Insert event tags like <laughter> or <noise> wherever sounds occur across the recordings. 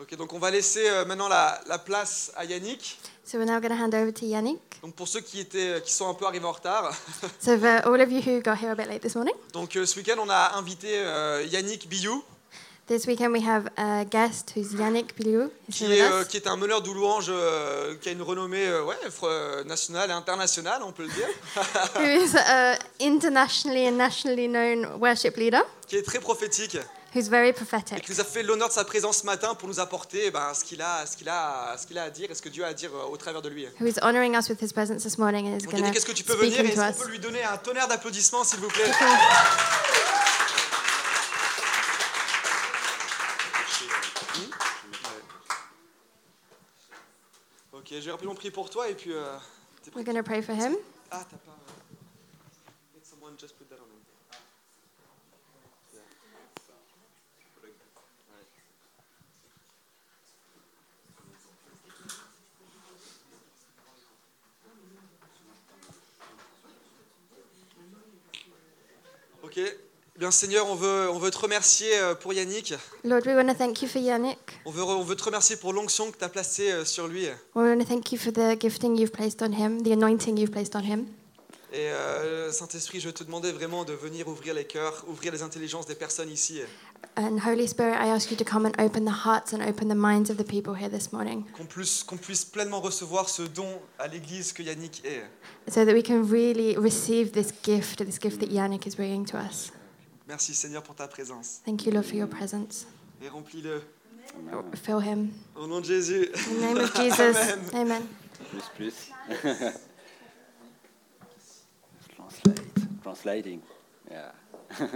Ok, donc on va laisser euh, maintenant la, la place à Yannick. So we're now going to hand over to Yannick. Donc pour ceux qui étaient, qui sont un peu arrivés en retard. <laughs> So for all of you who got here a bit late this morning, Donc euh, ce week-end, on a invité euh, Yannick Biou, this weekend we have a guest who's Yannick. He's qui est, euh, qui est un meneur de louanges euh, qui a une renommée euh, ouais, euh, nationale et internationale, on peut le dire, <laughs> who is an internationally and nationally known worship leader qui est très prophétique who's very et prophetic. qui nous a fait l'honneur de sa présence ce matin pour nous apporter ben, ce qu'il a, ce qu'il a, ce qu'il a à dire et ce que Dieu a à dire euh, au travers de lui. Who is honoring us with his presence this morning and is Donc going Yannick, to est-ce que tu peux venir et us? peut lui donner un tonnerre d'applaudissements, s'il vous plaît? Ok, rapidement pour toi et puis. euh, We're going to pray for him. Ah, t'as pas. euh, Let someone just put that on him. Yeah. Ouais. Ok. Eh Bien Seigneur, on veut, on veut te remercier euh, pour Yannick. Lord, we want to thank you for Yannick. On veut, on veut te remercier pour l'onction que tu as placée euh, sur lui. We want to thank you for the gifting you've placed on him, the anointing you've placed on him. Et euh, Saint-Esprit, je te demandais vraiment de venir ouvrir les cœurs, ouvrir les intelligences des personnes ici. And Holy Spirit, I ask you to come and open the hearts and open the minds of the people here this morning Qu'on puisse, qu'on puisse pleinement recevoir ce don à l'Église que Yannick est. so that we can really receive this gift, this gift that Yannick is bringing to us. Merci Seigneur pour ta présence. Thank you, Lord, for your presence. Et remplis-le. Fill him. Au nom de Jésus. In the name of Jesus. Amen. Amen. Plus, plus. <laughs> Translate. Translating. Yeah. <laughs>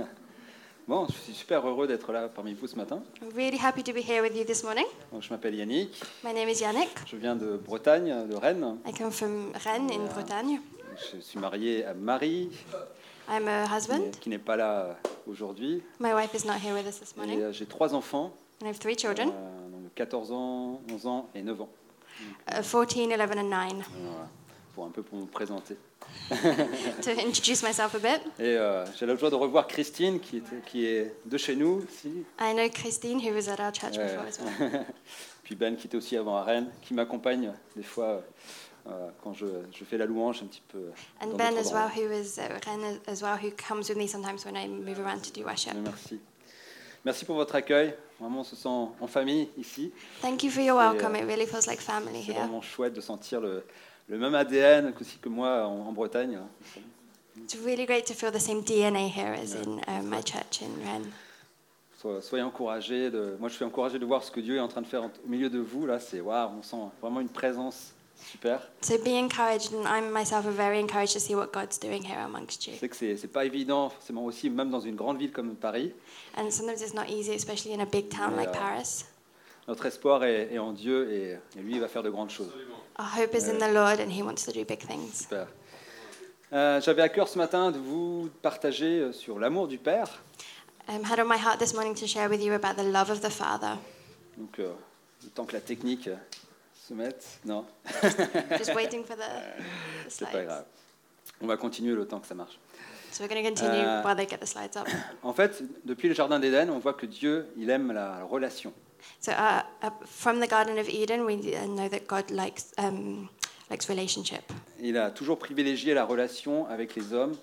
bon, je suis super heureux d'être là parmi vous ce matin. I'm really happy to be here with you this morning. Donc, je m'appelle Yannick. My name is Yannick. Je viens de Bretagne, de Rennes. I come from Rennes in Bretagne. Je suis marié à Marie, I'm a husband. qui n'est pas là aujourd'hui. My wife is not here with us this Et morning. euh, j'ai trois enfants, And I have three children euh, donc 14 ans, 11 ans et 9 ans. uh, 14, 11, and 9. Voilà, pour un peu pour me présenter. <laughs> to introduce myself a bit, Et euh, j'ai la joie de revoir Christine, qui, était- qui est de chez nous aussi. I know Christine, who was at our church before as well. <laughs> Puis Ben, qui était aussi avant à Rennes, qui m'accompagne des fois euh, quand je, je fais la louange un petit peu. And dans Ben as well, who is at Rennes as well, who comes with me sometimes when I move around to do worship. Merci. Merci pour votre accueil. Vraiment, on se sent en famille ici. Thank you for your C'est, welcome. euh, It really feels like family C'est here. vraiment chouette de sentir le, le même ADN aussi que moi en, en Bretagne. It's really great to feel the same DNA here as in um, my church in Rennes. So- Soyez encouragés. De, moi, je suis encouragé de voir ce que Dieu est en train de faire au milieu de vous. Là, c'est waouh, on sent vraiment une présence super. So be encouraged, and I'm myself very encouraged to see what God's doing here amongst you. Sais que c'est c'est pas évident, forcément aussi, même dans une grande ville comme Paris. And sometimes it's not easy, especially in a big town like Yeah. Paris. Notre espoir est, est en Dieu et, et lui, il va faire de grandes choses. Our hope is in the Lord, and He wants to do big things. Super. Euh, J'avais à cœur ce matin de vous partager euh, sur l'amour du Père. I had on my heart this morning to share with you about the love of the Father. Donc, euh, temps que la technique euh, se mette, non, Just <laughs> waiting for the, the c'est pas slides. grave. On va continuer le temps que ça marche. So we're going to continue Uh, while they get the slides up. En fait, depuis le Jardin d'Éden, on voit que Dieu, il aime la relation. So uh, uh, from the Garden of Eden, we uh, know that God likes um, likes relationship. Il a toujours privilégié la relation avec les hommes.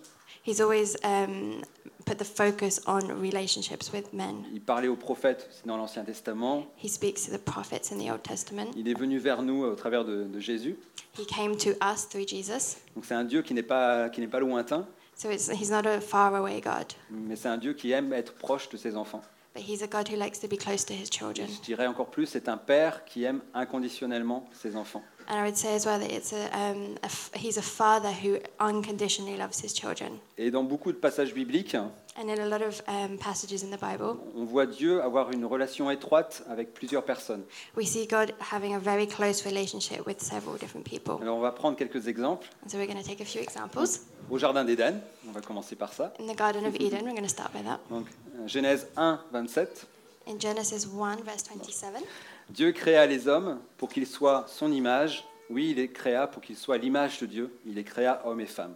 He's always um, put the focus on relationships with men. Il parlait aux prophètes aussi dans l'Ancien Testament. He speaks to the prophets in the Old Testament. Il est venu vers nous au travers de, de Jésus. He came to us through Jesus. Donc c'est un Dieu qui n'est pas, qui n'est pas lointain, So it's, he's not a faraway God, mais c'est un Dieu qui aime être proche de ses enfants. but he's a God who likes to be close to his children. Je dirais encore plus, c'est un père qui aime inconditionnellement ses enfants. And I would say as well that it's a, um, a f- he's a father who unconditionally loves his children. Et dans beaucoup de passages bibliques, And in a lot of um, passages in the Bible, on voit Dieu avoir une relation étroite avec plusieurs personnes. we see God having a very close relationship with several different people. Alors on va prendre quelques exemples. And so we're going to take a few examples. Au Jardin d'Éden, on va commencer par ça. In the Garden of Eden, we're going to start by that. Donc, euh, Genèse 1, 27. In Genesis 1, verse 27, Dieu créa les hommes pour qu'ils soient son image. Oui, il les créa pour qu'ils soient l'image de Dieu. Il les créa hommes et femmes.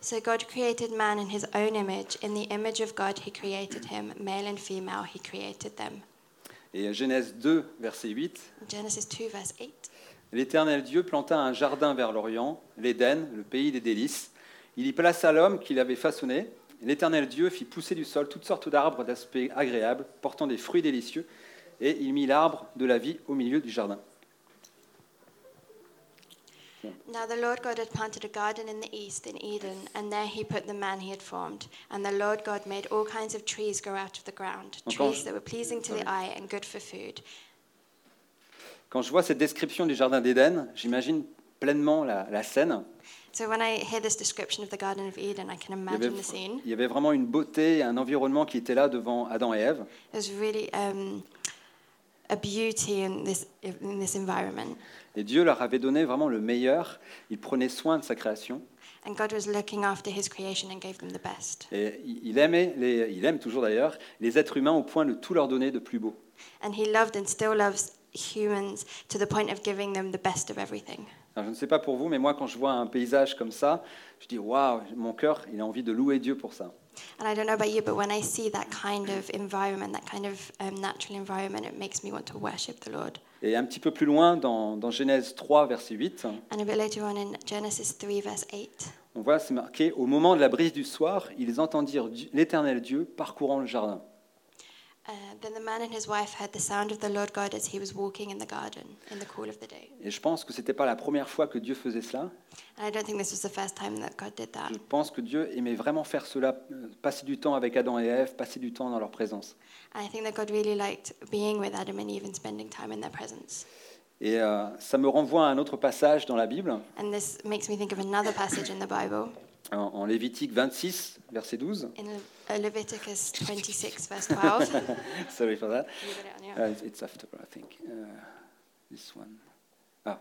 So God created man in his own image. In the image of God, he created him. Male and female, he created them. Et Genèse 2, verset 8, Genesis 2, verse 8. L'Éternel Dieu planta un jardin vers l'Orient, l'Éden, le pays des délices. Il y plaça l'homme qu'il avait façonné. L'Éternel Dieu fit pousser du sol toutes sortes d'arbres d'aspect agréable, portant des fruits délicieux, et il mit l'arbre de la vie au milieu du jardin. Now the Lord God had planted a garden in the east in Eden, and there he put the man he had formed. And the Lord God made all kinds of trees grow out of the ground, trees that were pleasing to the eye and good for food. Quand je vois cette description du jardin d'Éden, j'imagine pleinement la, la scène. So when I hear this description of the Garden of Eden, I can Il y, avait, imagine the scene. il y avait vraiment une beauté, un environnement qui était là devant Adam et Ève. Really um, a beauty in this in this environment, Et Dieu leur avait donné vraiment le meilleur. Il prenait soin de sa création. and God was looking after His creation and gave them the best. Et il aimait, les, il aime toujours d'ailleurs, les êtres humains au point de tout leur donner de plus beau. And He loved and still loves humans to the point of giving them the best of everything. Alors, je ne sais pas pour vous, mais moi, quand je vois un paysage comme ça, je dis waouh, mon cœur, il a envie de louer Dieu pour ça. And I don't know about you, but when I see that kind of environment, that kind of um, natural environment, it makes me want to worship the Lord. Et un petit peu plus loin, dans, dans Genèse 3, verset 8, And a bit later on in Genesis 3, verse 8, on voit, c'est marqué Au moment de la brise du soir, ils entendirent Dieu- l'éternel Dieu parcourant le jardin. Et je pense que ce n'était pas la première fois que Dieu faisait cela. And I don't think this was the first time that God did that. Je pense que Dieu aimait vraiment faire cela, euh, passer du temps avec Adam et Ève, passer du temps dans leur présence. And I think that God really liked being with Adam and Eve and spending time in their presence. Et euh, ça me renvoie à un autre passage dans la Bible, And this makes me think of another passage in the Bible, en, en Lévitique 26, verset 12. in Le- Leviticus 26, verse 12. <laughs> Sorry for that. It on your- Uh, it's after, I think. Uh, this one. Ah,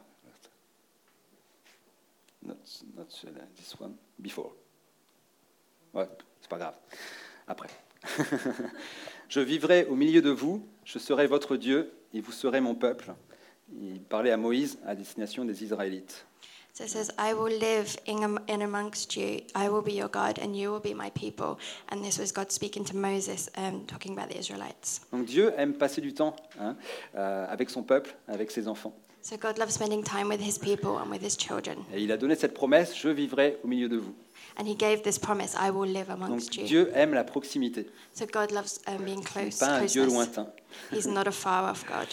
not, not uh, this one. Before. Ouais, c'est pas grave. Après. <laughs> je vivrai au milieu de vous, je serai votre Dieu, et vous serez mon peuple. Il parlait à Moïse à destination des Israélites. So it says, I will live in, in amongst you, I will be your God, and you will be my people. And this was God speaking to Moses, um, talking about the Israelites. Donc Dieu aime passer du temps hein, euh, avec son peuple, avec ses enfants. So God loves spending time with his people and with his children. Et il a donné cette promesse, je vivrai au milieu de vous. And he gave this promise, I will live Donc amongst you. Dieu aime la proximité, So God loves um, being close, pas un Dieu closeness. lointain. He's not a far off God.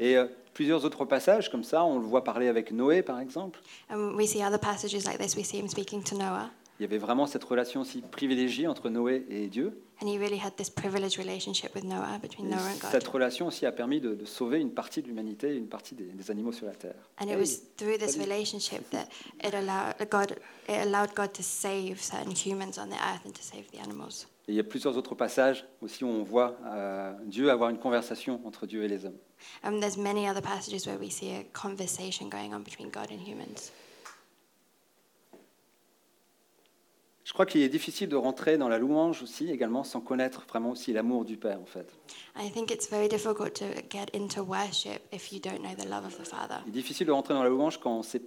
Et euh, plusieurs autres passages comme ça, on le voit parler avec Noé par exemple. And we see other passages like this. We see him speaking to Noah, Il y avait vraiment cette relation aussi privilégiée entre Noé et Dieu. and he really had this privileged relationship with Noah, between Et Noah and cette God. relation aussi a permis de, de sauver une partie de l'humanité et une partie des, des animaux sur la terre. And it was through this relationship that it allowed God, it allowed God to save certain humans on the earth and to save the animals. Et il y a plusieurs autres passages aussi où on voit euh, Dieu avoir une conversation entre Dieu et les hommes. And there's many other passages where we see a conversation going on between God and humans. Je crois qu'il est difficile de rentrer dans la louange aussi également sans connaître vraiment aussi l'amour du Père en fait. I think it's very difficult to get into worship if you don't know the love of the Father. Il est difficile de rentrer dans la louange quand on sait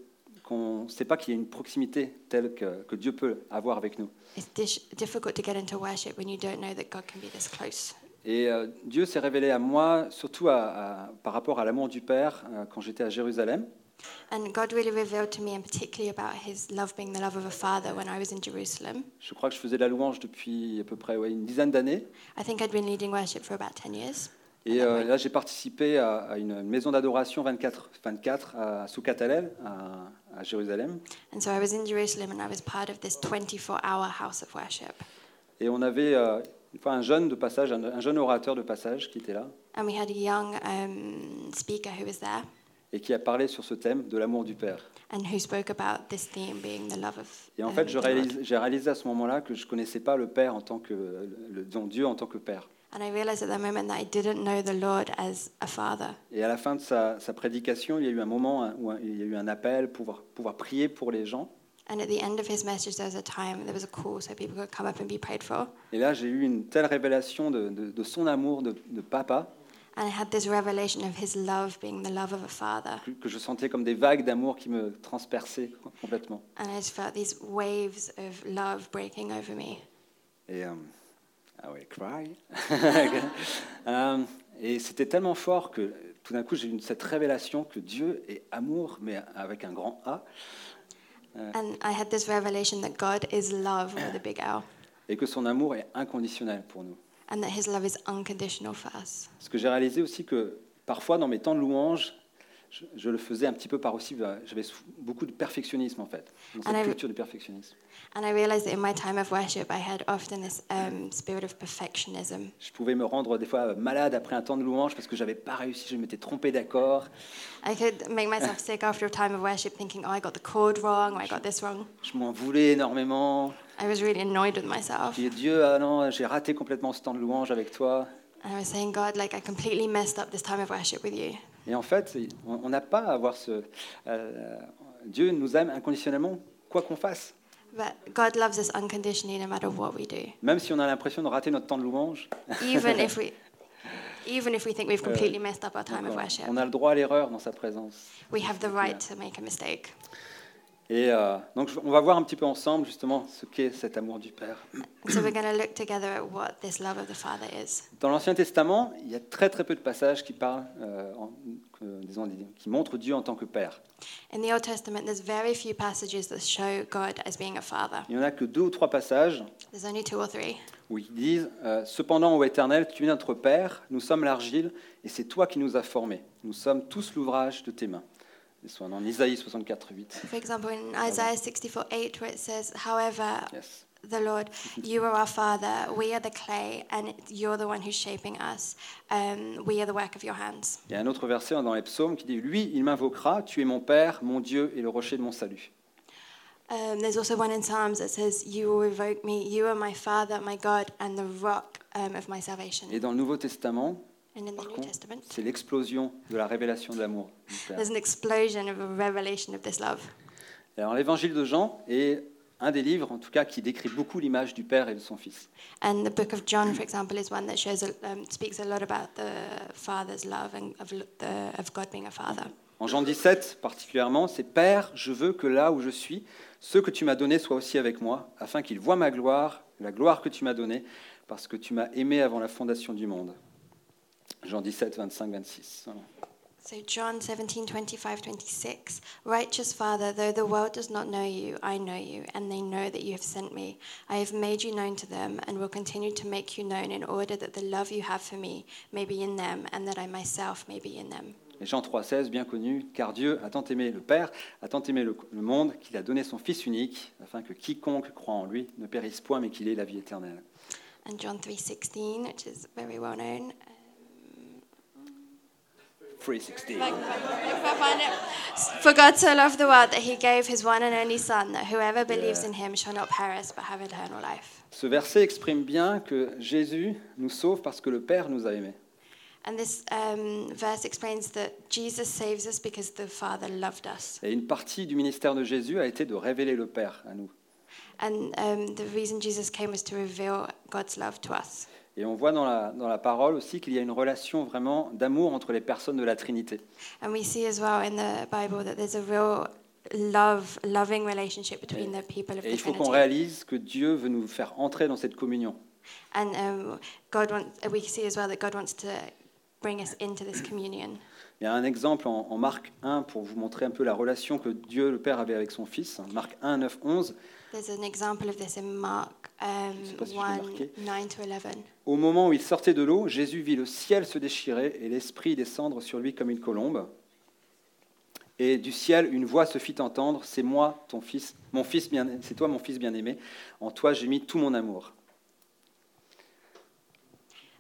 qu'on ne sait pas qu'il y a une proximité telle que, que Dieu peut avoir avec nous. It's dish- difficult to get into worship when you don't know that God can be this close. Et euh, Dieu s'est révélé à moi, surtout à- à- par rapport à l'amour du Père, euh, quand j'étais à Jérusalem. And God really revealed to me, and particularly about His love being the love of a father when I was in Jerusalem. Je crois que je faisais la louange depuis à peu près ouais, une dizaine d'années. I think I'd been leading worship for about 10 years. Et euh, là, j'ai participé à, à une maison d'adoration 24, 24 à Soukat Hallel, à, à Jérusalem. And so I was in Jerusalem and I was part of this 24 hour house of worship. Et on avait euh, une fois un jeune de passage, un, un jeune orateur de passage qui était là And we had a young um, speaker who was there et qui a parlé sur ce thème de l'amour du Père. and who spoke about this theme being the love of Et en fait, j'ai réalisé à ce moment-là que je ne connaissais pas le Père en tant que, le, Dieu en tant que Père. And I realized at that moment that I didn't know the Lord as a father. Et à la fin de sa, sa prédication, il y a eu un moment où il y a eu un appel pour pouvoir, pouvoir prier pour les gens. And at the end of his message, there was a time, there was a call so people could come up and be prayed for. Et là, j'ai eu une telle révélation de, de- de son amour de, de papa And I had this revelation of his love being the love of a father. que, je sentais comme des vagues d'amour qui me transperçaient complètement. And I just felt these waves of love breaking over me. Et, euh, I will cry. Euh, <laughs> Et c'était tellement fort que tout d'un coup, j'ai eu cette révélation que Dieu est amour, mais avec un grand A, And I had this revelation that God is love with a big L, et que son amour est inconditionnel pour nous. And that His love is unconditional for us. Parce que j'ai réalisé aussi que parfois, dans mes temps de louange, je, je le faisais un petit peu par aussi, bah, j'avais beaucoup de perfectionnisme en fait, dans cette culture du perfectionnisme. And I realized that in my time of worship, I had often this um, spirit of perfectionism. Je pouvais me rendre des fois malade après un temps de louange parce que j'avais pas réussi, je m'étais trompé d'accord. I could make myself sick after a time of worship, thinking, "Oh, I got the chord wrong, or I got this wrong." Je m'en voulais énormément. I was really annoyed with myself. Je disais Dieu, ah non, j'ai raté complètement ce temps de louange avec toi. And I was saying, God, like I completely messed up this time of worship with you. Et en fait, on n'a pas à avoir ce. euh, Dieu nous aime inconditionnellement, quoi qu'on fasse. But God loves us unconditionally no matter what we do. Même si on a l'impression de rater notre temps de louange, Even if <laughs> we even if we think we've completely messed up our time of worship, on a le droit à l'erreur dans sa présence. we have the right to make a mistake. Et euh, donc, on va voir un petit peu ensemble justement ce qu'est cet amour du Père. And so we're going to look together at what this love of the Father is. Dans l'Ancien Testament, il y a très très peu de passages qui parlent, euh, en- disons, qui montrent Dieu en tant que Père. In the Old Testament, there's very few passages that show God as being a father. Il n'y en a que deux ou trois passages There's only two or three. où ils disent euh, Cependant, ô Éternel, tu es notre Père, nous sommes l'argile, et c'est toi qui nous as formés. Nous sommes tous l'ouvrage de tes mains. Et soit en Isaïe 64, 8. For example, in Isaiah 64 8, where it says, However, Yes. the Lord, <laughs> you are our Father, we are the clay, and you're the one who's shaping us. Um, we are the work of your hands. Il y a un autre verset dans les psaumes qui dit Lui, il m'invoquera, tu es mon Père, mon Dieu et le rocher de mon salut. Um, there's also one in Psalms that says, You will revoke me, you are my Father, my God, and the rock um, of my salvation. Et dans le Nouveau Testament, par contre, c'est l'explosion de la révélation de l'amour. du Père. there's an explosion of a revelation of this love. Alors l'évangile de Jean est un des livres, en tout cas, qui décrit beaucoup l'image du Père et de son Fils. And the book of John, for example, is one that shows a, speaks a lot about the Father's love and of, l- the, of God being a Father. En Jean 17 particulièrement, c'est Père, je veux que là où je suis, ceux que tu m'as donnés soient aussi avec moi, afin qu'ils voient ma gloire, la gloire que tu m'as donnée, parce que tu m'as aimé avant la fondation du monde. Jean 17, 25, 26. Voilà. So John 17, 25, 26. Righteous Father, though the world does not know you, I know you, and they know that you have sent me. I have made you known to them, and will continue to make you known in order that the love you have for me may be in them, and that I myself may be in them. Et Jean 3, 16, bien connu, car Dieu a tant aimé le Père, a tant aimé le, le monde, qu'il a donné son Fils unique, afin que quiconque croit en lui ne périsse point, mais qu'il ait la vie éternelle. And John 3:16, which is very well known. 316. If I find it. For God so loved the world that he gave his one and only Son, that whoever believes in him shall not perish but have eternal life. Ce verset exprime bien que Jésus nous sauve parce que le Père nous a aimés. And this um, verse explains that Jesus saves us because the Father loved us. Et une partie du ministère de Jésus a été de révéler le Père à nous. And um, the reason Jesus came was to reveal God's love to us. Et on voit dans la, dans la parole aussi qu'il y a une relation vraiment d'amour entre les personnes de la Trinité. And we see as well in the Bible that there's a real love, loving relationship between the people of Et the il faut qu'on Trinity. réalise que Dieu veut nous faire entrer dans cette communion. And um, God wants, we see as well that God wants to bring us into this communion. Il y a un exemple en, en Marc 1 pour vous montrer un peu la relation que Dieu le Père avait avec son Fils. Marc 1, 9, 11. There's an example of this in Mark um, Je sais pas si je l'ai 1, marqué. 9 to 11. Au moment où il sortait de l'eau, Jésus vit le ciel se déchirer et l'Esprit descendre sur lui comme une colombe. Et du ciel, une voix se fit entendre C'est moi, ton fils, mon fils bien, c'est toi, mon fils bien-aimé. En toi, j'ai mis tout mon amour.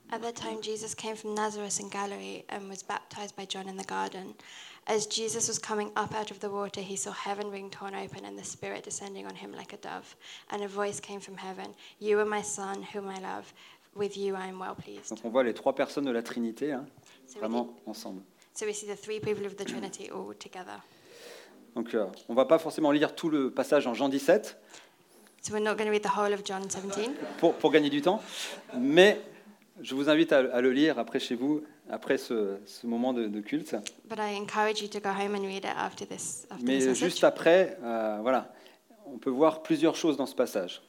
At that time, Jesus came from Nazareth in Galilee and was baptized by John in the garden. As Jesus was coming up out of the water, he saw heaven being torn open and the Spirit descending on him like a dove. And a voice came from heaven You are my Son, whom I love. With you I am well pleased. Donc on voit les trois personnes de la Trinité, hein, So we, vraiment ensemble. so we see the three people of the Trinity all together. Donc euh, on ne va pas forcément lire tout le passage en Jean 17 So we're not going to read the whole of John 17, pour, pour gagner du temps, mais je vous invite à, à le lire après chez vous, après ce, ce moment de, de culte. but I encourage you to go home and read it after this, after Mais this juste après, euh, voilà, on peut voir plusieurs choses dans ce passage.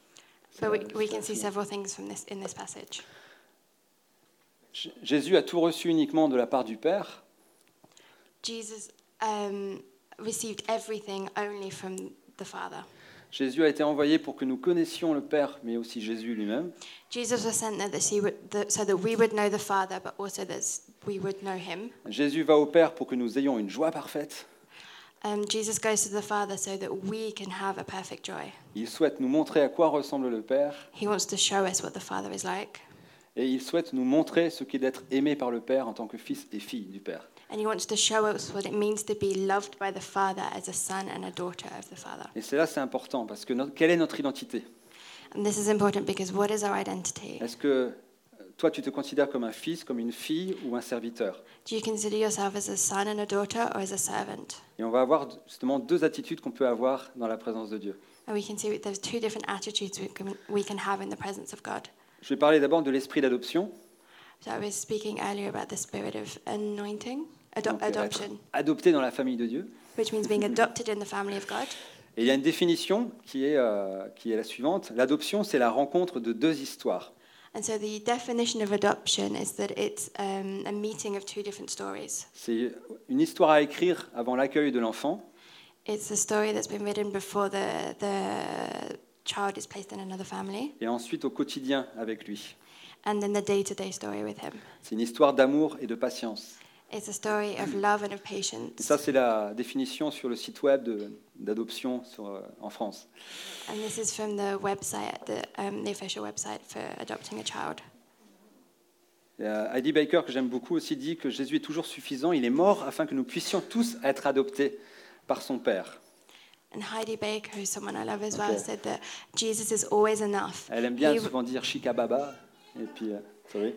But we, C'est- we c'est can see assez- several things from this in this passage. J- Jésus a tout reçu uniquement de la part du Père, Jesus um, received everything only from the Father. Jésus a été envoyé pour que nous connaissions le Père, mais aussi Jésus lui-même. Jésus va au Père pour que nous ayons une joie parfaite. Um. Il souhaite nous montrer à quoi ressemble le Père He wants to show us what the Father is like, et il souhaite nous montrer ce qu'est d'être aimé par le Père en tant que fils et fille du Père. And He wants to show us what it means to be loved by the Father as a son and a daughter of the Father. Et c'est là c'est important parce que no- quelle est notre identité? And this is important because what is our identity? Est-ce que euh, toi tu te considères comme un fils, comme une fille ou un serviteur? Do you consider yourself as a son and a daughter or as a servant? Et on va avoir justement deux attitudes qu'on peut avoir dans la présence de Dieu. And we can see there's two different attitudes we can, we can have in the presence of God. Je vais parler d'abord de l'esprit d'adoption. So I was speaking earlier about the spirit of anointing, ado- Donc, euh, adoption, adopté dans la famille de Dieu. which means being adopted in the family of God. Et il y a une définition qui est, euh, qui est la suivante. L'adoption, c'est la rencontre de deux histoires. And so the definition of adoption is that it's um, a meeting of two different stories. C'est une histoire à écrire avant l'accueil de l'enfant It's a story that's been written before the, the child is placed in another family, et ensuite au quotidien avec lui. and then the day to day story with him. C'est une histoire d'amour et de patience. It's a story of love and of Et patience. ça, c'est la définition sur le site web d'adoption euh, en France. And this is from the website, the, um, the official website for adopting a child. Et, euh, Heidi Baker, que j'aime beaucoup, aussi dit que Jésus est toujours suffisant. Il est mort afin que nous puissions tous être adoptés par son Père. And Heidi Baker, who's someone I love as Okay. well, said that Jesus is always enough. Elle aime bien He- souvent dire Shikababa. Et puis, sorry.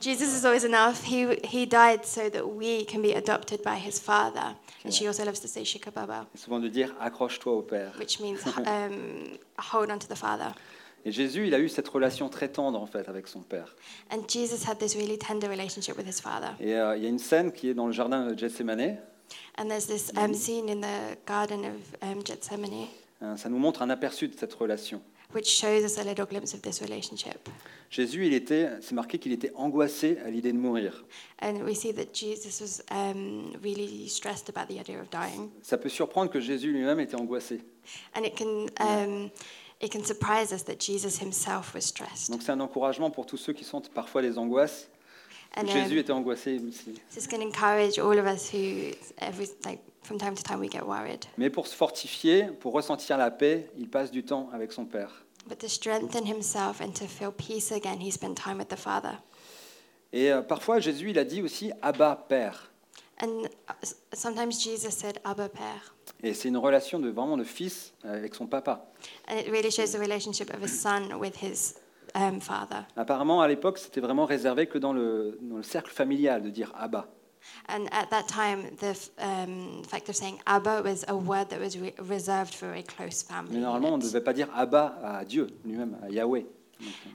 Jesus is always enough. He, he died so that we can be adopted by his Father. And she also loves to say Shikababa, souvent de dire accroche-toi au Père. which means <laughs> um, hold on to the Father. Et Jésus, il a eu cette relation très tendre en fait avec son Père. And Jesus had this really tender relationship with his Father. Et euh, il y a une scène qui est dans le jardin de Gethsemane. And there's this um, scene in the Garden of um, Gethsemane Hein, ça nous montre un aperçu de cette relation. Which shows us a little glimpse of this relationship. Jésus, il était, c'est marqué qu'il était angoissé à l'idée de mourir. And we see that Jesus was um, really stressed about the idea of dying. Ça peut surprendre que Jésus lui-même était angoissé. And it can, um, it can surprise us that Jesus himself was stressed. Donc c'est un encouragement pour tous ceux qui sentent parfois des angoisses. And Jésus um, était angoissé aussi. this encourage all of us who, every, like, from time to time, we get worried. Mais pour se fortifier, pour ressentir la paix, il passe du temps avec son Père. But to strengthen himself and to feel peace again, he spent time with the Father. Et euh, parfois, Jésus, il a dit aussi Abba, Père. And uh, sometimes Jesus said, Abba, Père. Et c'est une relation de vraiment de fils euh, avec son papa. And it really shows the relationship of a son with his um, father. Apparemment, à l'époque, c'était vraiment réservé que dans le, dans le cercle familial de dire Abba. And at that time, the um, fact of saying Abba was a word that was re- reserved for a close family. Mais normalement, on ne devait pas dire Abba à Dieu lui-même, à Yahweh.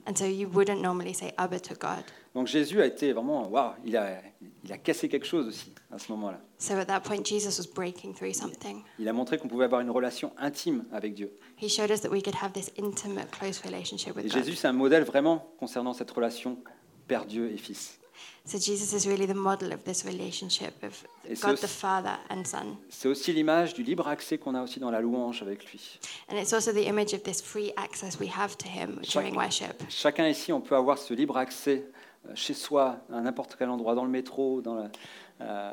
And so you wouldn't normally say Abba to God. Donc Jésus a été vraiment, waouh, il a, il a cassé quelque chose aussi à ce moment-là. So at that point, Jesus was breaking through something. Il a montré qu'on pouvait avoir une relation intime avec Dieu. He showed us that we could have this intimate, close relationship with Et God. Jésus, c'est un modèle vraiment concernant cette relation Père Dieu et Fils. So Jesus is really the model of this relationship of Et c'est God aussi- the Father and Son. C'est aussi l'image du libre accès qu'on a aussi dans la louange avec lui. And it's also the image of this free access we have to Him during worship. Chacun ici, on peut avoir ce libre accès chez soi, à n'importe quel endroit, dans le métro, dans, la- euh,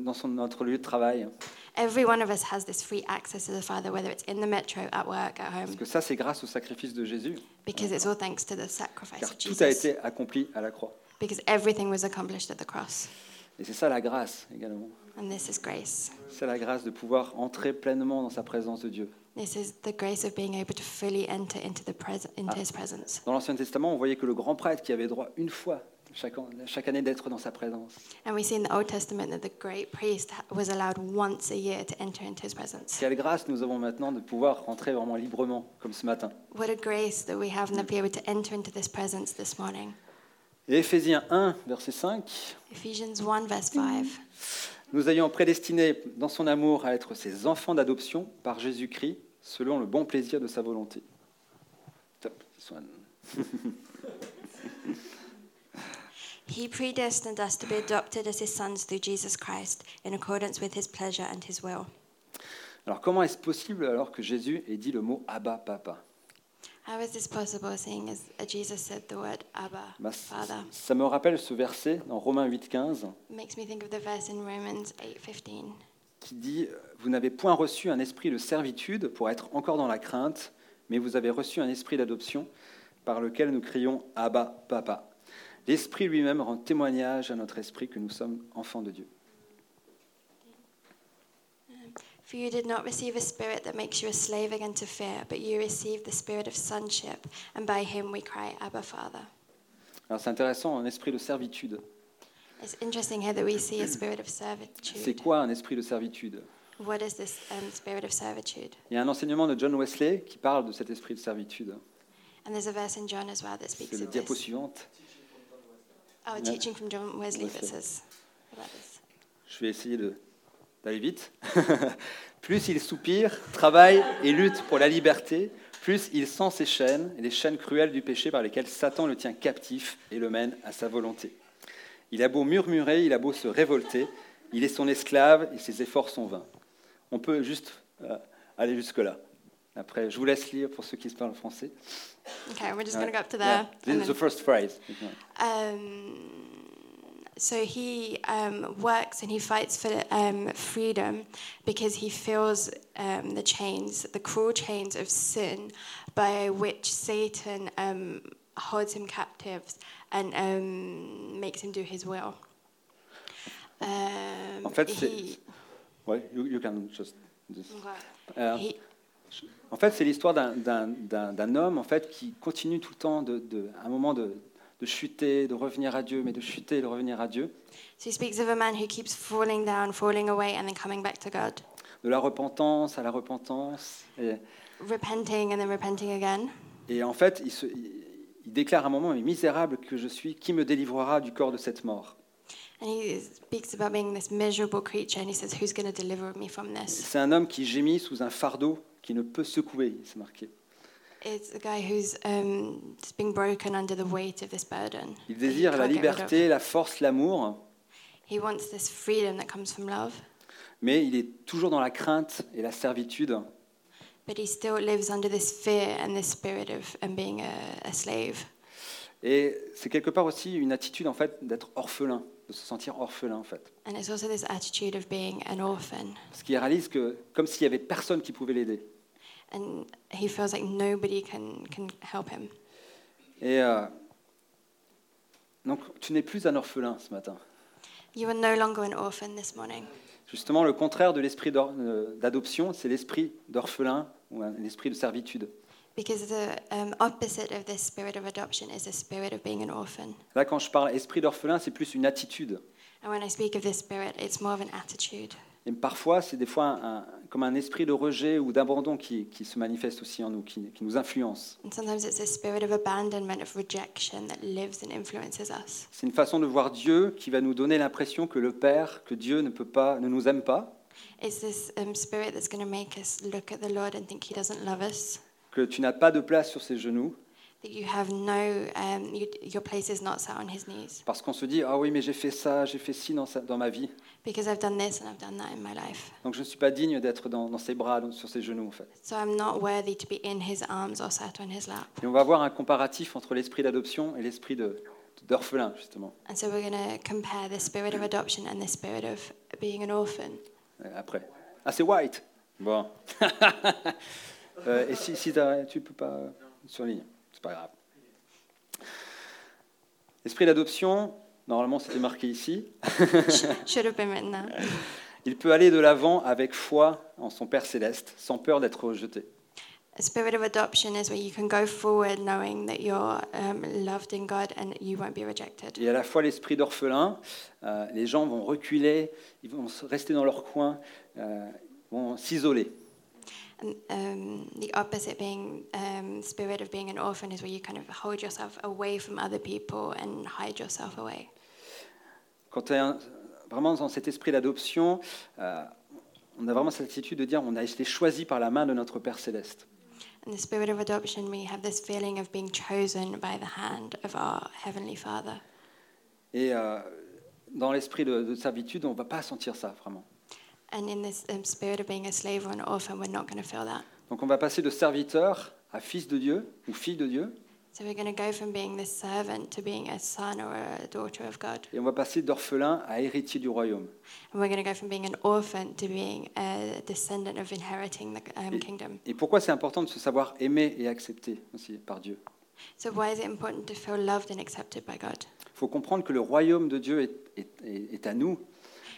dans son, notre lieu de travail. Every one of us has this free access to the Father, whether it's in the metro, at work, at Parce home, que ça, c'est grâce au sacrifice de Jésus, because it's all thanks to the sacrifice car of tout a Jesus. été accompli à la croix. Because everything was accomplished at the cross. Et c'est ça la grâce également. And this is grace. C'est la grâce de pouvoir entrer pleinement dans sa présence de Dieu. This is the grace of being able to fully enter into, the pres- into His presence. Dans l'Ancien Testament, on voyait que le grand prêtre qui avait droit une fois chaque, an- chaque année d'être dans sa présence. And we see in the Old Testament that the great priest was allowed once a year to enter into His presence. Quelle grâce nous avons maintenant de pouvoir rentrer vraiment librement, comme ce matin. What a grace that we have and to be able to enter into this presence this morning. Et Éphésiens 1, verset 5, Ephesians 1, verse 5. <laughs> nous ayons prédestinés dans son amour à être ses enfants d'adoption par Jésus-Christ, selon le bon plaisir de sa volonté. Top, one. <laughs> He predestined us to be adopted as his sons through Jesus Christ, in accordance with his pleasure and his will. Alors comment est-ce possible alors que Jésus ait dit le mot Abba Papa? How is this possible, seeing as Jesus said the word Abba, Bah, c- Father? Ça me rappelle ce verset dans Romains 8,15 It makes me think of the verse in Romans 8:15. qui dit Vous n'avez point reçu un esprit de servitude pour être encore dans la crainte, mais vous avez reçu un esprit d'adoption par lequel nous crions Abba Papa. L'esprit lui-même rend témoignage à notre esprit que nous sommes enfants de Dieu. For you did not receive a spirit that makes you a slave again to fear, but you received the spirit of sonship, and by him we cry, Abba, Father. Alors c'est intéressant, un esprit de servitude. It's interesting here that we see a <clears throat> spirit of C'est servitude. quoi un esprit de servitude? What is this um, spirit of servitude? Il y a un enseignement de John Wesley qui parle de cet esprit de servitude. And there's a verse in John as well that C'est speaks le of diapo this. suivante. Oh, a teaching from John Wesley that says about this. Je vais essayer de- d'aller vite. <laughs> plus il soupire, travaille et lutte pour la liberté, plus il sent ses chaînes les chaînes cruelles du péché par lesquelles Satan le tient captif et le mène à sa volonté. Il a beau murmurer, il a beau se révolter, il est son esclave et ses efforts sont vains. On peut juste euh, aller jusque-là. Après, je vous laisse lire pour ceux qui se parlent français. Okay, we're just going to go up to Yeah, there. This is the first phrase. Um, so he um, works and he fights for um, freedom because he feels um, the chains, the cruel chains of sin by which Satan um, holds him captive and um, makes him do his will. Um, En fait, c'est- he, Ouais, you, you can just- just- okay. He, En fait, c'est l'histoire d'un- homme en fait, qui continue tout le temps, de, de- à un moment, de, de chuter, de revenir à Dieu, mais de chuter et de revenir à Dieu, so he speaks of a man who keeps falling down, falling away, and then coming back to God, de la repentance à la repentance. Et, repenting and then repenting again. et en fait, il, se- il- il déclare à un moment, mais misérable que je suis, qui me délivrera du corps de cette mort? And he speaks about being this miserable creature, and he says, Who's going to deliver me from this? C'est un homme qui gémit sous un fardeau qui ne peut secouer, c'est marqué. Il désire la liberté, la force, l'amour, He wants this freedom that comes from love, mais il est toujours dans la crainte et la servitude. but he still lives under this fear and this spirit of being a, a slave. Et c'est quelque part aussi une attitude en fait d'être orphelin, de se sentir orphelin en fait. And it's also this attitude of being an orphan. Parce qu'il réalise que comme s'il y avait personne qui pouvait l'aider. And he feels like nobody can, can help him. Et euh, donc tu n'es plus un orphelin ce matin. You are no longer an orphan this morning. Justement, le contraire de l'esprit euh, d'adoption, c'est l'esprit d'orphelin ou un esprit de servitude. Because the um, opposite of this spirit of adoption is the spirit of being an orphan. Là, quand je parle esprit d'orphelin, c'est plus une attitude. And when I speak of this spirit, it's more of an attitude. Et parfois, c'est des fois un- comme un esprit de rejet ou d'abandon qui, qui se manifeste aussi en nous, qui, qui nous influence. C'est une façon de voir Dieu qui va nous donner l'impression que le Père, que Dieu ne peut pas, ne nous aime pas, um, spirit that's going to make us look at the Lord and think He doesn't love us, que tu n'as pas de place sur ses genoux, that you have no, you, your place is not sat on His knees. parce qu'on se dit ah oui mais j'ai fait ça, j'ai fait ci dans, sa- dans ma vie, Because I've done this and I've done that in my life. donc je ne suis pas digne d'être dans, dans ses bras, sur ses genoux en fait. So I'm not worthy to be in His arms or sat on His lap. Et on va voir un comparatif entre l'esprit d'adoption et l'esprit de- d'orphelin justement And so we're going to compare the spirit of adoption and the spirit of being an orphan. après. Ah c'est white. Bon. <laughs> Euh, et si, si tu peux pas euh, surligner, c'est pas grave. L'esprit d'adoption, normalement c'était marqué ici. Been written there. Il peut aller de l'avant avec foi en son Père céleste, sans peur d'être rejeté. A spirit of adoption is where you can go forward knowing that you're um, loved in God and you won't be rejected. Et à la fois l'esprit d'orphelin, euh, les gens vont reculer, ils vont rester dans leur coin, euh, vont s'isoler. Um, the opposite being um, spirit of being an orphan is where you kind of hold yourself away from other people and hide yourself away. Quand tu es vraiment dans cet esprit d'adoption, euh, on a vraiment cette attitude de dire on a été choisi par la main de notre Père céleste. In the spirit of adoption, we have this feeling of being chosen by the hand of our Heavenly Father. Et euh, dans l'esprit de, de servitude, on ne va pas sentir ça vraiment. Donc on va passer de serviteur à fils de Dieu ou fille de Dieu, So we're going to go from being this servant to being a son or a daughter of God. et on va passer d'orphelin à héritier du royaume. And we're going to go from being an orphan to being a descendant of inheriting the um, kingdom. Et pourquoi c'est important de se savoir aimer et accepter aussi par Dieu? So why is it important to feel loved and accepted by God? Il faut comprendre que le royaume de Dieu est, est- est- est à nous.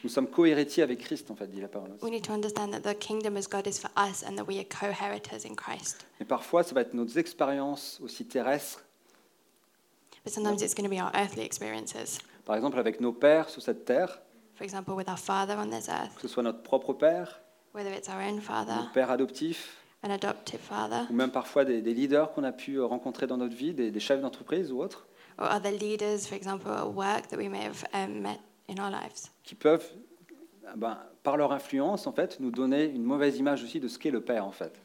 Nous sommes co-héritiers avec Christ, en fait, dit la parole. We need to understand that the kingdom as God is for us and that we are co-heritors in Christ. Et parfois, ça va être nos expériences aussi terrestres, But sometimes it's going to be our earthly experiences. par exemple avec nos pères sur cette terre, For example, with our father on this earth, que ce soit notre propre père, whether it's our own notre father, père adoptif, an adoptive father, ou même parfois des, des leaders qu'on a pu rencontrer dans notre vie, des, des chefs d'entreprise ou autres, or other leaders, for example, at work that we may have um, met in our lives, qui peuvent, ah ben, par leur influence, en fait, nous donner une mauvaise image aussi de ce qu'est le père, en fait.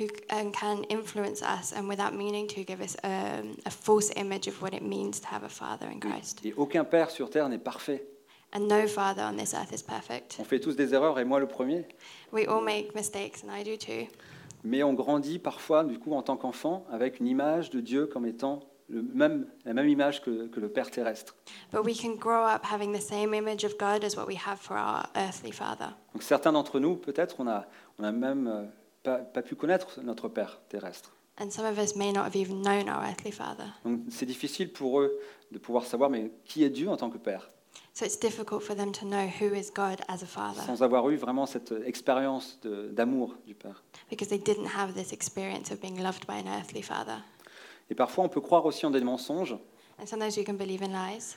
who um, can influence us and without meaning to give us um, a false image of what it means to have a father in Christ. Et aucun père sur terre n'est parfait. And no father on this earth is perfect. On fait tous des erreurs, et moi le premier. We all make mistakes, and I do too. Mais on grandit parfois, du coup, en tant qu'enfant, avec une image de Dieu comme étant le même, la même image que, que le Père terrestre. But we can grow up having the same image of God as what we have for our earthly father. Donc certains d'entre nous, peut-être, on a, on a même euh, pas, pas pu connaître notre Père terrestre. And some of us may not have even known our earthly father. Donc c'est difficile pour eux de pouvoir savoir, mais qui est Dieu en tant que Père, So it's difficult for them to know who is God as a father sans avoir eu vraiment cette expérience d'amour du Père. because they didn't have this experience of being loved by an earthly father. Et parfois, on peut croire aussi en des mensonges, And sometimes we can believe in lies.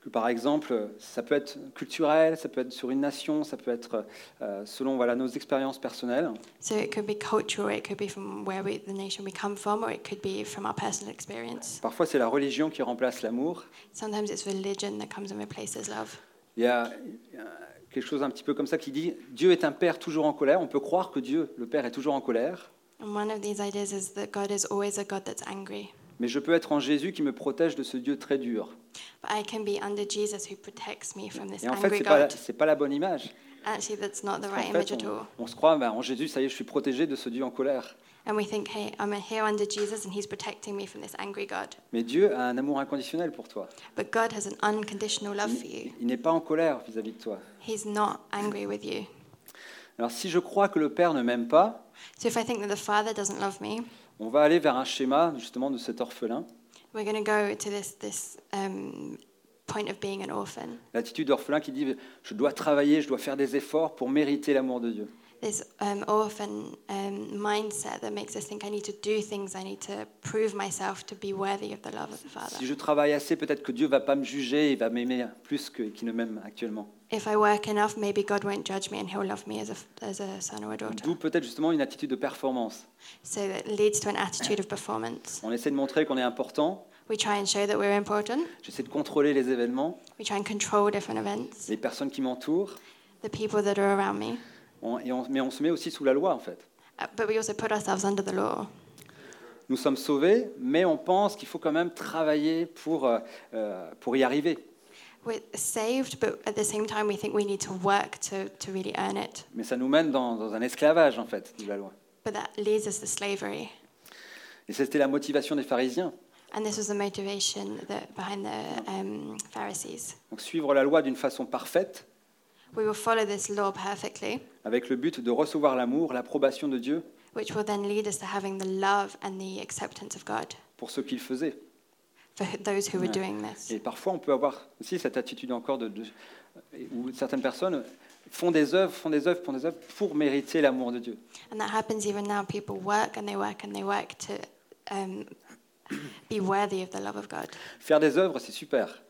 que par exemple, ça peut être culturel, ça peut être sur une nation, ça peut être euh, selon voilà, nos expériences personnelles. So it could be cultural, it could be from where we, the nation we come from, or it could be from our personal experience. Parfois, c'est la religion qui remplace l'amour. Sometimes it's religion that comes and replaces love. Il y a il y a quelque chose un petit peu comme ça qui dit Dieu est un Père toujours en colère. On peut croire que Dieu, le Père, est toujours en colère, And one of these ideas is that God is always a God that's angry. mais je peux être en Jésus qui me protège de ce Dieu très dur. But I can be under Jesus who protects me from this Et en fait, angry c'est pas pas la bonne image. Actually, that's not the En right fait, image at on, all. on se croit ben, en Jésus, ça y est, je suis protégé de ce Dieu en colère. And we think, hey, I'm here under Jesus and he's protecting me from this angry God. Mais Dieu a un amour inconditionnel pour toi. But God has an unconditional love for Il, you. il n'est pas en colère vis-à-vis de toi. He's not angry with you. Alors si je crois que le Père ne m'aime pas, So if I think that the Father doesn't love me, on va aller vers un schéma justement de cet orphelin. we're going to go to this, this um, point of being an orphan. L'attitude d'orphelin qui dit je dois travailler, je dois faire des efforts pour mériter l'amour de Dieu. This um, orphan um, mindset that makes us think I need to do things, I need to prove myself to be worthy of the love of the Father. Si je travaille assez, peut-être que Dieu va pas me juger, il va m'aimer plus que- qu'il ne m'aime actuellement. If I work enough, maybe God won't judge me and he'll love me as a, as a son or a daughter. D'où peut-être justement une attitude de performance. So that leads to an attitude of performance. On essaie de montrer qu'on est important, We try and show that we're important. j'essaie de contrôler les événements, We try and control different events, les personnes qui m'entourent, the people that are around me. on- et on- mais on se met aussi sous la loi en fait. Uh, but we also put ourselves under the law. Nous sommes sauvés, mais on pense qu'il faut quand même travailler pour, euh, euh, pour y arriver. We're saved, but at the same time, we think we need to work to, to really earn it. Mais ça nous mène dans, dans un esclavage en fait de la loi. But that leads us to slavery. Et c'était la motivation des pharisiens. And this was the motivation that, behind the um, Pharisees. Donc suivre la loi d'une façon parfaite, We will follow this law perfectly, avec le but de recevoir l'amour, l'approbation de Dieu which will then lead us to having the love and the acceptance of God pour ce qu'il faisait. For those who were doing this. Et parfois, on peut avoir aussi cette attitude encore de, de- où certaines personnes font des œuvres, font des œuvres, font des œuvres pour mériter l'amour de Dieu. And that happens even now. People work and they work and they work to um, be worthy of the love of God. Faire des œuvres, c'est super,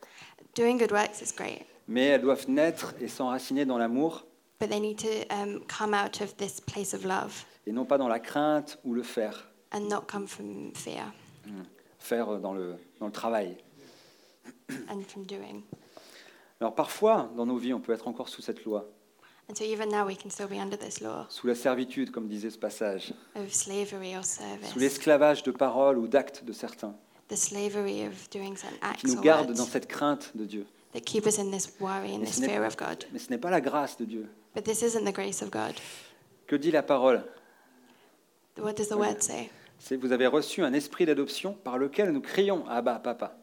Doing good works is great, mais elles doivent naître et s'enraciner dans l'amour but they need to um, come out of this place of love et non pas dans la crainte ou le faire, and not come from fear faire dans le, dans le travail. and from doing. Alors parfois, dans nos vies, on peut être encore sous cette loi, And so even now we can still be under this law sous la servitude, comme disait ce passage, of slavery or sous l'esclavage de paroles ou d'actes de certains, the slavery of doing certain acts qui nous gardent dans cette crainte de Dieu. that keep us in this worry and Mais this ce n'est- fear of God. Mais ce n'est pas la grâce de Dieu. But this isn't the grace of God. Que dit la parole? What does the word say? C'est vous avez reçu un esprit d'adoption par lequel nous crions Abba, Papa.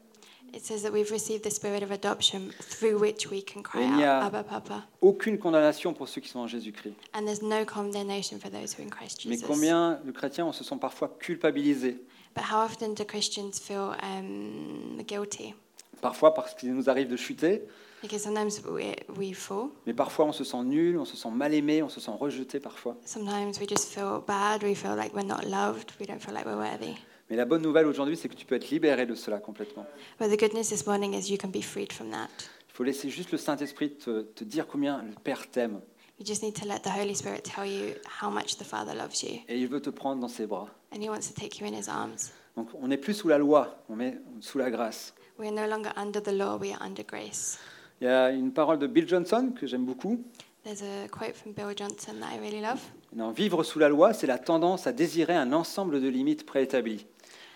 It says that we've received the spirit of adoption through which we can cry Il n'y a- out, Abba, Papa. Aucune condamnation pour ceux qui sont en Jésus-Christ. And there's no condemnation for those who are in Christ Mais Jesus. combien de chrétiens on se sent parfois culpabilisés? But how often do Christians feel um, guilty? Parfois parce qu'il nous arrive de chuter, Because sometimes we, we fall. mais parfois on se sent nul, on se sent mal aimé, on se sent rejeté parfois. Sometimes we just feel bad. We feel like we're not loved. We don't feel like we're worthy. Mais la bonne nouvelle aujourd'hui, c'est que tu peux être libéré de cela complètement. But the good news this morning is you can be freed from that. Il faut laisser juste le Saint-Esprit te, te dire combien le Père t'aime You just need to let the Holy Spirit tell you how much the Father loves you. et il veut te prendre dans ses bras. And He wants to take you in His arms. Donc on n'est plus sous la loi, on est sous la grâce. We are no longer under the law, we are under grace. Il y a une parole de Bill Johnson que j'aime beaucoup. There's a quote from Bill Johnson that I really love. Non, vivre sous la loi, c'est la tendance à désirer un ensemble de limites préétablies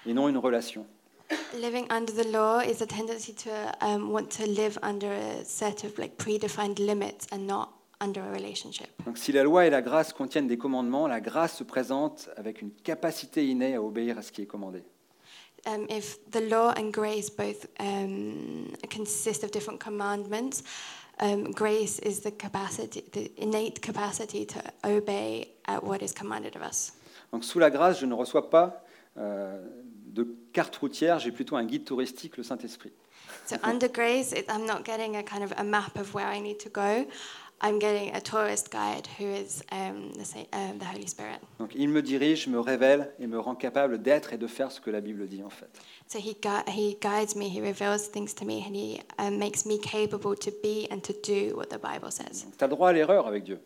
et non une relation. Living under the law is a tendency to um, want to live under a set of like predefined limits and not under a relationship. Donc si la loi et la grâce contiennent des commandements, la grâce se présente avec une capacité innée à obéir à ce qui est commandé. Um, if the law and grace both um, consist of different commandments, um, grace is the capacity, the innate capacity to obey at what is commanded of us. Donc sous la grâce, je ne reçois pas euh, de carte routière, j'ai plutôt un guide touristique, le Saint-Esprit. So under grace, it, I'm not getting a kind of a map of where I need to go. I'm getting a tourist guide who is um, the, um, the Holy Spirit. Donc il me dirige, me révèle et me rend capable d'être et de faire ce que la Bible dit en fait. So he, gui- he guides me, he reveals things to me, and he um, makes me capable to be and to do what the Bible says. Tu as le droit à l'erreur avec Dieu.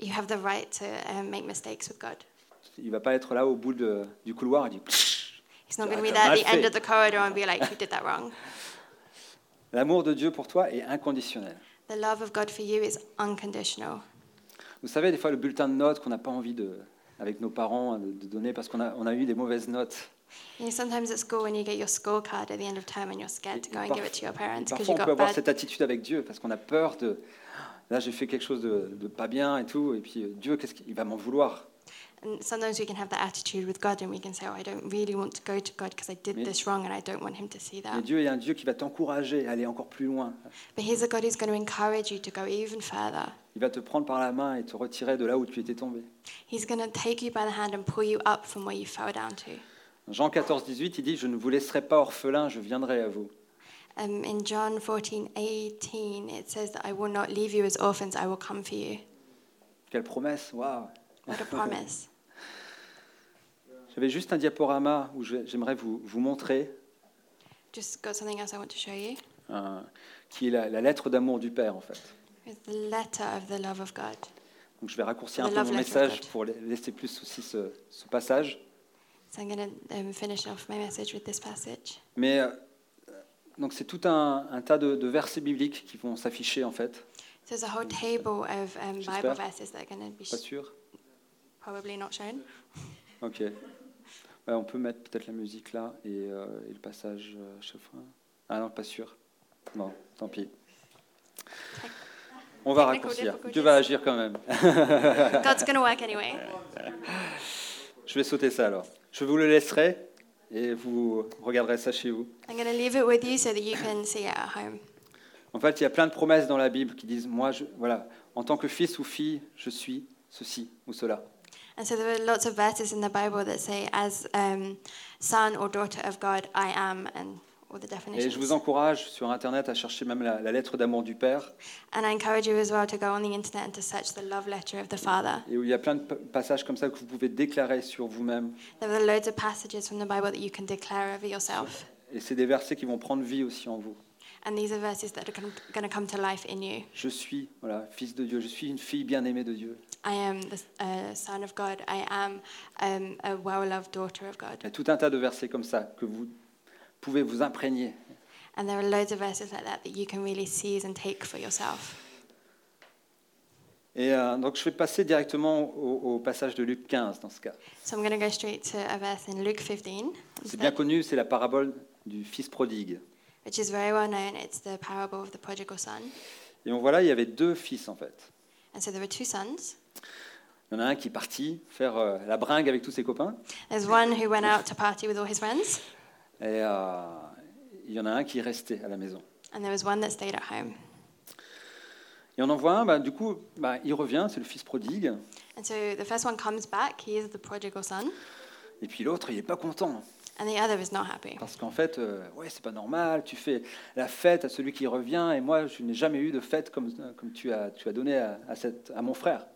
You have the right to um, make mistakes with God. Il ne va pas être là au bout de- du couloir et dire He's not going to be there at the end of the corridor and be like, you did that wrong. L'amour de Dieu pour toi est inconditionnel. The love of God for you is unconditional. Vous savez, des fois, le bulletin de notes qu'on n'a pas envie de, avec nos parents de, de donner parce qu'on a, on a eu des mauvaises notes. You know, sometimes at school, when you get your scorecard at the end of term and you're scared to go and give it to your parents because Parfois, on peut avoir cette attitude avec Dieu parce qu'on a peur de. Là, j'ai fait quelque chose de, de pas bien et tout, et puis euh, Dieu, qu'est-ce qu'il va m'en vouloir? And sometimes we can have that attitude with God and we can say, oh, I don't really want to go to God because I did Mais- this wrong and I don't want him to see Mais that. Dieu est un Dieu qui va t'encourager à aller encore plus loin. But he's a God who's going to encourage you to go even further. Il va te prendre par la main et te retirer de là où tu étais tombé. He's going to take you by the hand and pull you up from where you fell down to. Jean 14, 18, il dit Je ne vous laisserai pas orphelin, je viendrai à vous. Um, in John 14, 18, it says that I will not leave you as orphans, I will come for you. Quelle promesse Waouh What a promise. <laughs> J'avais juste un diaporama où j'aimerais vous, vous montrer, Just got something else I want to show you. euh, qui est la, la lettre d'amour du Père, en fait. It's the letter of the love of God. Donc je vais raccourcir un The peu love mon letter of message God. pour la- laisser plus aussi ce, ce passage. So I'm going to um, finish off my message with this passage. Mais euh, donc c'est tout un, un tas de, de versets bibliques qui vont s'afficher en fait. So there's a whole table of um, Bible verses that are going to be Pas sûr probably not shown. Ok. On peut mettre peut-être la musique là et, euh, et le passage euh, chaque fois. Ah non, pas sûr. Non, tant pis. On va raccourcir. Dieu va agir quand même. God's going to work anyway. Je vais sauter ça alors. Je vous le laisserai et vous regarderez ça chez vous. I'm going to leave it with you so that you can see it at home. En fait, il y a plein de promesses dans la Bible qui disent moi, je, voilà, en tant que fils ou fille, je suis ceci ou cela. And so there are lots of verses in the Bible that say, as um, son or daughter of God, I am, and all the Et je definitions. vous encourage sur Internet à chercher même la, la lettre d'amour du Père, And I encourage you as well to go on the internet and to search the love letter of the Father. et où il y a plein de pa- passages comme ça que vous pouvez déclarer sur vous-même. There are loads of passages from the Bible that you can declare over yourself. Et c'est des versets qui vont prendre vie aussi en vous. And these are verses that are going to come to life in you. Je suis, voilà, fils de Dieu, je suis une fille bien-aimée de Dieu. I am the uh, son of God. I am um, a well loved daughter of God. Il y a tout un tas de versets comme ça que vous pouvez vous imprégner. And there are loads of verses like that that you can really seize and take for yourself. Et euh, donc je vais passer directement au, au passage de Luc 15 dans ce cas. So I'm going to go straight to a verse in Luke 15. C'est bien connu, c'est la parabole du fils prodigue. Which is very well known. It's the parable of the prodigal son. Et on voit là, il y avait deux fils en fait. And so there were two sons. Il y en a un qui est parti faire euh, la bringue avec tous ses copains, There's one who went out to party with all his friends, et euh, il y en a un qui est resté à la maison. and there was one that stayed at home. Et on en voit un, bah, du coup, bah, il revient, c'est le fils prodigue, And so the first one comes back, he is the prodigal son, et puis l'autre, il n'est pas content. And the other is not happy. Parce qu'en fait, euh, ouais, c'est pas normal, tu fais la fête à celui qui revient, et moi, je n'ai jamais eu de fête comme, comme tu, as, tu as donné à, à cette, à mon frère.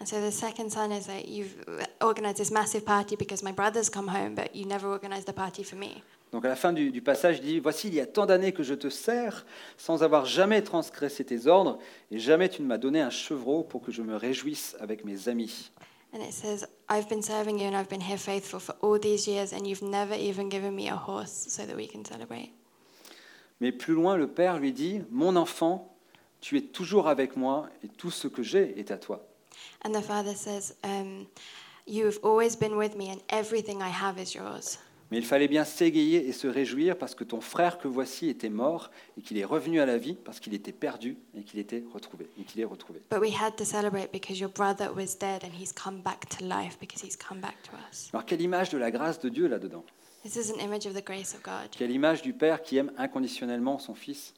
And so the second son is like, You've organized this massive party because my brother's come home, but you never organized a party for me. Donc à la fin du, du passage, il dit, Voici, il y a tant d'années que je te sers, sans avoir jamais transgressé tes ordres, et jamais tu ne m'as donné un chevreau pour que je me réjouisse avec mes amis. And it says, I've been serving you and I've been here faithful for all these years, and you've never even given me a horse so that we can celebrate. Mais plus loin, le père lui dit, Mon enfant, tu es toujours avec moi, et tout ce que j'ai est à toi. And the father says, um, You've always been with me, and everything I have is yours. Mais il fallait bien s'égayer et se réjouir parce que ton frère que voici était mort et qu'il est revenu à la vie parce qu'il était perdu et qu'il était retrouvé et qu'il est retrouvé. But we had to celebrate because your brother was dead and he's come back to life because he's come back to us. Alors quelle image de la grâce de Dieu là-dedans? This is an image of the grace of God. Quelle image du père qui aime inconditionnellement son fils,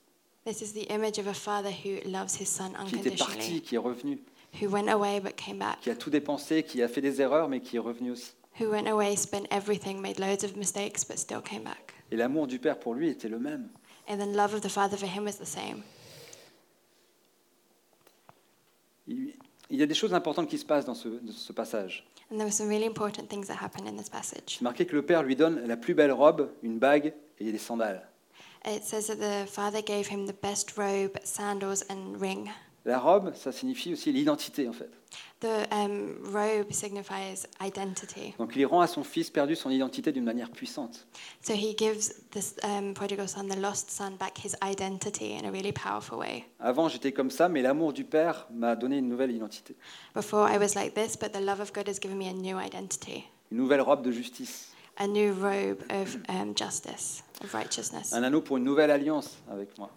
This is the image of a father who loves his son qui était parti, unconditionally, qui est revenu, who went away but came back, qui a tout dépensé, qui a fait des erreurs mais qui est revenu aussi. Who went away, spent everything, made loads of mistakes, but still came back. Et l'amour du père pour lui était le même. And then love of the father for him was the same. Il il y a des choses importantes qui se passent dans ce, dans ce passage. And there were some really important things that happen in this passage. C'est marqué que le père lui donne la plus belle robe, une bague et des sandales. It says that the father gave him the best robe, sandals, and ring. La robe, ça signifie aussi l'identité en fait. The um, robe signifies identity. Donc il rend à son fils perdu son identité d'une manière puissante. So he gives this um, prodigal son, the lost son, back his identity in a really powerful way. Avant j'étais comme ça, mais l'amour du père m'a donné une nouvelle identité, Before I was like this, but the love of God has given me a new identity, une nouvelle robe de justice, a new robe of um, justice, of righteousness, un anneau pour une nouvelle alliance avec moi,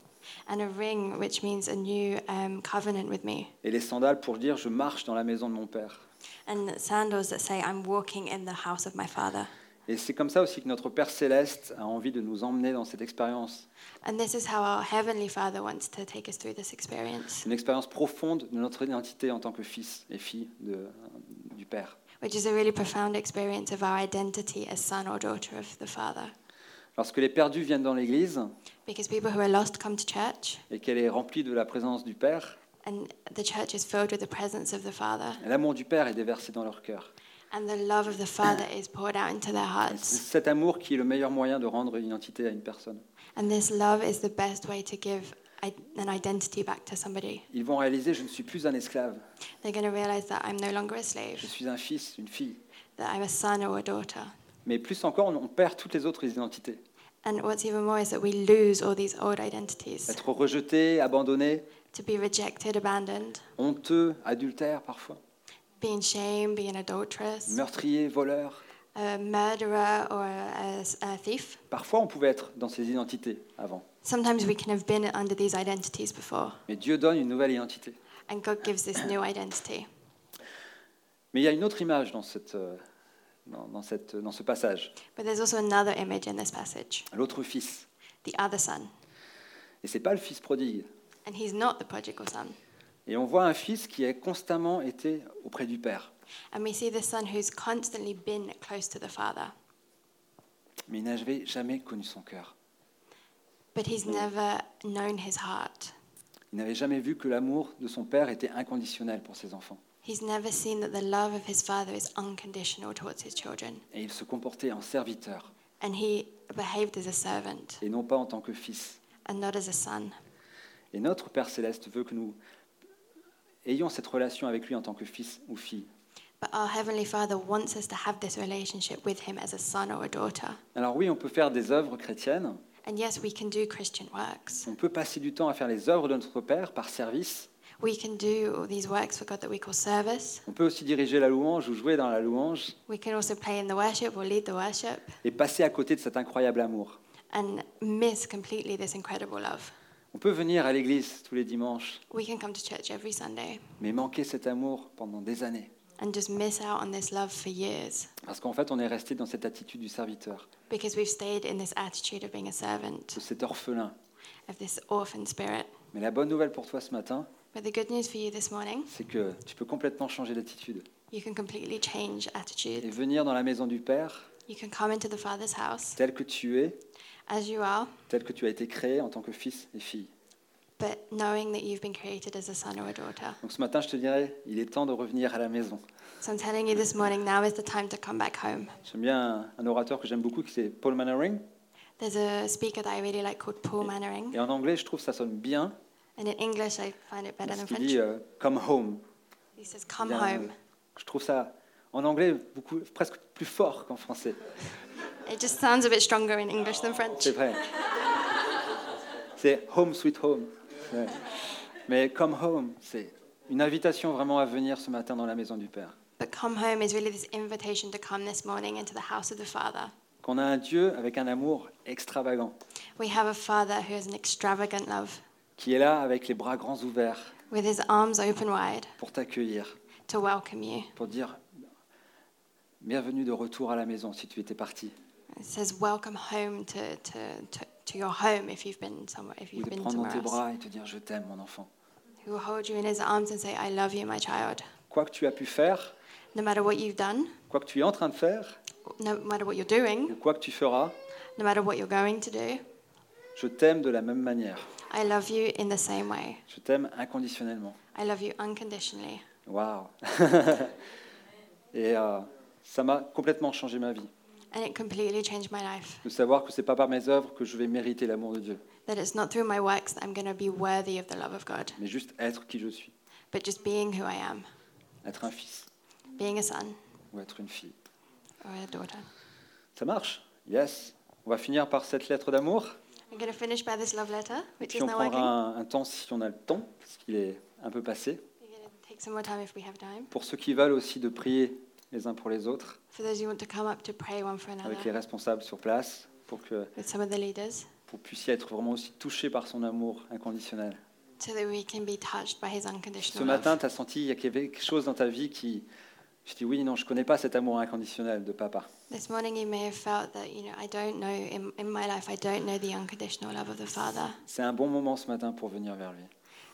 and a ring, which means a new um, covenant with me, et les sandales pour dire je marche dans la maison de mon père. and sandals that say, I'm walking in the house of my father. Et c'est comme ça aussi que notre Père céleste a envie de nous emmener dans cette expérience, And this is how our Heavenly Father wants to take us through this experience, une expérience profonde de notre identité en tant que fils et fille de- du Père. which is a really profound experience of our identity as son or daughter of the Father. Lorsque les perdus viennent dans l'Église Because people who are lost come to church, et qu'elle est remplie de la présence du Père, and the church is filled with the presence of the Father, l'amour du Père est déversé dans leur cœur. and the love of the Father is poured out into their C'est hearts. cet amour qui est le meilleur moyen de rendre une identité à une personne. And this love is the best way to give an identity back to somebody. Ils vont réaliser, je ne suis plus un esclave, They're going to realize that I'm no longer a je slave, suis un fils, une fille. that I'm a son or a daughter. Mais plus encore, on perd toutes les autres identités. And what's even more is that we lose all these old identities Être rejeté, abandonné, to be rejected, abandoned, honteux, adultère parfois, being shamed, being adulterous, meurtrier, voleur. a murderer, or a, a thief. Parfois, on pouvait être dans ces identités avant. Sometimes we can have been under these identities before, Mais Dieu donne une nouvelle identité. and God gives this new identity. Mais il y a une autre image dans, cette, euh, dans, dans cette, dans ce passage, But there's also another image in this passage l'autre fils. the other son. Et c'est pas le fils prodigue. And he's not the prodigal son. Et on voit un fils qui a constamment été auprès du Père. And we see the son who's constantly been close to the father, Mais il n'avait jamais connu son cœur. but he's never known his heart. Il n'avait jamais vu que l'amour de son Père était inconditionnel pour ses enfants. He's never seen that the love of his father is unconditional towards his children. Et il se comportait en serviteur And he behaved as a servant et non pas en tant que fils. and not as a son. Et notre Père céleste veut que nous ayons cette relation avec lui en tant que fils ou fille. But our Heavenly Father wants us to have this relationship with him as a son or a daughter. Alors oui, on peut faire des œuvres chrétiennes, And yes, we can do Christian works. on peut passer du temps à faire les œuvres de notre Père par service, We can do all these works for God that we call service. on peut aussi diriger la louange ou jouer dans la louange We can also play in the worship or lead the worship et passer à côté de cet incroyable amour. and miss completely this incredible love. On peut venir à l'église tous les dimanches, We can come to church every Sunday mais manquer cet amour pendant des années. and just miss out on this love for years Parce qu'en fait, on est resté dans cette attitude du serviteur, because we've stayed in this attitude of being a servant, de cet orphelin. of this orphan spirit. Mais la bonne nouvelle pour toi ce matin, But the good news for you this morning, c'est que tu peux complètement changer d'attitude you can completely change et attitude. venir dans la maison du Père You can come into the Father's house tel que tu es, as you are, tel que tu as été créé en tant que fils et fille. but knowing that you've been created as a son or a daughter. Donc ce matin, je te dirais, il est temps de revenir à la maison. So I'm telling you this morning, now is the time to come back home. J'aime bien un, un orateur que j'aime beaucoup, qui c'est Paul Mannering. There's a speaker that I really like called Paul Mannering, Et en anglais, je trouve que ça sonne bien, and in English I find it better than French. dit euh, Come home. He says, "Come Il a un- home." Je trouve ça en anglais beaucoup, presque plus fort qu'en français. It just sounds a bit stronger in English than French. C'est vrai. C'est home sweet home. Ouais. Mais come home, c'est une invitation vraiment à venir ce matin dans la maison du Père. But come home is really this invitation to come this morning into the house of the Father. Qu'on a un Dieu avec un amour extravagant, We have a Father who has an extravagant love, qui est là avec les bras grands ouverts with his arms open wide pour t'accueillir, to welcome you. pour dire bienvenue de retour à la maison si tu étais parti, It says, "Welcome home to, to, to, to your home if you've been somewhere, if ou you've de been prendre dans somewhere tes else." bras et te dire je t'aime mon enfant. Who will hold you in his arms and say, "I love you, my child." Quoi que tu as pu faire, No matter what you've done, quoi que tu es en train de faire, no matter what you're doing, ou quoi que tu feras, no matter what you're going to do, je t'aime de la même manière. I love you in the same way. Je t'aime inconditionnellement. I love you unconditionally. Waouh <laughs> Et euh, ça m'a complètement changé ma vie. And it completely changed my life. De savoir que c'est pas par mes œuvres que je vais mériter l'amour de Dieu, That it's not through my works that I'm going to be worthy of the love of God, mais juste être qui je suis, but just being who I am, être un fils being a son ou être une fille. or a daughter. Ça marche? Yes. On va finir par cette lettre d'amour? I'm going to finish by this love letter, Et which puis is on now prendra un, un temps si on a le temps, parce qu'il est un peu passé. We're going to take some more time if we have time. Pour ceux qui veulent aussi de prier les uns pour les autres, For those who want to come up to pray one for avec les responsables sur place, pour que with some of the leaders, vous puissiez être vraiment aussi touchés par son amour inconditionnel. so that we can be touched by his Ce unconditional matin, love. tu as senti qu'il y avait quelque chose dans ta vie qui... Je dis oui, non, je ne connais pas cet amour inconditionnel de papa. This morning you may have felt that, you know, I don't know, in, in my life, I don't know the unconditional love of the Father. C'est un bon moment ce matin pour venir vers lui,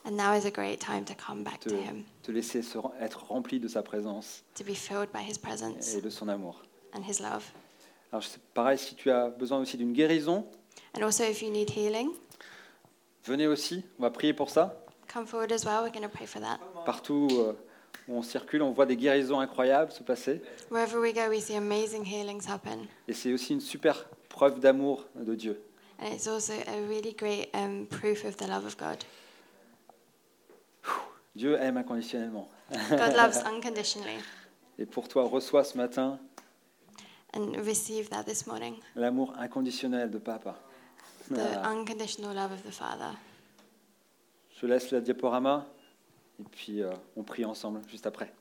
And now is a great time to come back te, to him, te laisser se être rempli de sa présence to be filled by his presence et de son amour. and his love. Alors c'est pareil, si tu as besoin aussi d'une guérison, And also, if you need healing, venez aussi, on va prier pour ça. come forward as well. We're going to pray for that. Partout euh, où on circule, on voit des guérisons incroyables se passer. Wherever we go, we see amazing healings happen. Et c'est aussi une super preuve d'amour de Dieu. And it's also a really great um, proof of the love of God. Dieu aime inconditionnellement. God loves <laughs> unconditionally. Et pour toi, reçois ce matin And receive that this morning l'amour inconditionnel de papa. the <laughs> unconditional love of the Father. Je laisse la diaporama et puis euh, on prie ensemble juste après.